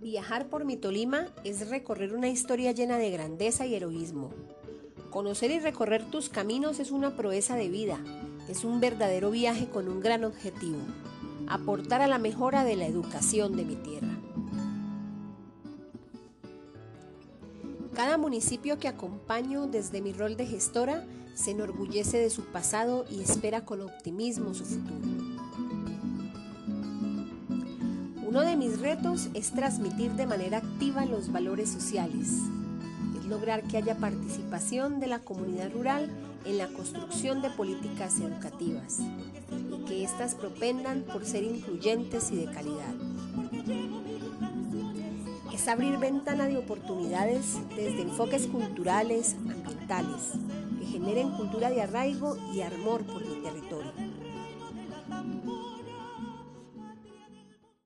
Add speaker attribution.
Speaker 1: Viajar por mi Tolima es recorrer una historia llena de grandeza y heroísmo. Conocer y recorrer tus caminos es una proeza de vida, es un verdadero viaje con un gran objetivo, aportar a la mejora de la educación de mi tierra. Cada municipio que acompaño desde mi rol de gestora se enorgullece de su pasado y espera con optimismo su futuro. Uno de mis retos es transmitir de manera activa los valores sociales, es lograr que haya participación de la comunidad rural en la construcción de políticas educativas y que éstas propendan por ser incluyentes y de calidad. Es abrir ventana de oportunidades desde enfoques culturales, ambientales, que generen cultura de arraigo y amor por mi territorio